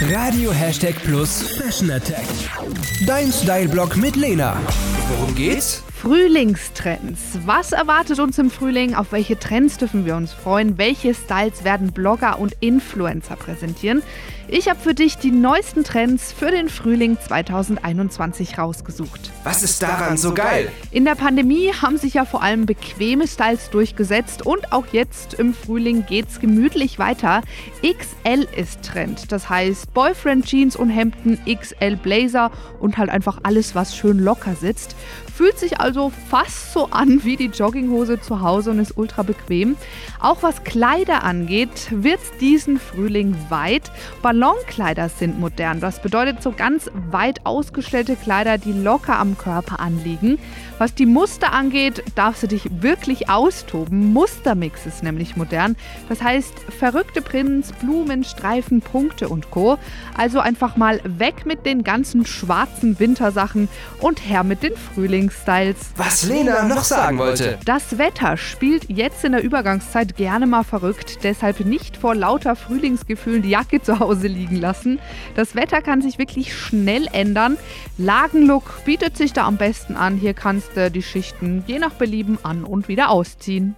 Radio Hashtag Plus Fashion Attack. Dein Style-Blog mit Lena. Worum geht's? Frühlingstrends. Was erwartet uns im Frühling? Auf welche Trends dürfen wir uns freuen? Welche Styles werden Blogger und Influencer präsentieren? Ich habe für dich die neuesten Trends für den Frühling 2021 rausgesucht. Was ist daran so geil? In der Pandemie haben sich ja vor allem bequeme Styles durchgesetzt und auch jetzt im Frühling geht's gemütlich weiter. XL ist Trend. Das heißt Boyfriend Jeans und Hemden, XL Blazer und halt einfach alles, was schön locker sitzt. Fühlt sich also fast so an wie die Jogginghose zu Hause und ist ultra bequem. Auch was Kleider angeht, wird's diesen Frühling weit. Ballonkleider sind modern. Das bedeutet so ganz weit ausgestellte Kleider, die locker am Körper anliegen. Was die Muster angeht, darfst du dich wirklich austoben. Mustermix ist nämlich modern. Das heißt verrückte Prints, Blumen, Streifen, Punkte und Co. Also einfach mal weg mit den ganzen schwarzen Wintersachen und her mit den Frühlingsstyles. Was Lena noch sagen wollte. Das Wetter spielt jetzt in der Übergangszeit gerne mal verrückt, deshalb nicht vor lauter Frühlingsgefühlen die Jacke zu Hause liegen lassen. Das Wetter kann sich wirklich schnell ändern. Lagenlook bietet sich da am besten an. Hier kannst du die Schichten je nach Belieben an und wieder ausziehen.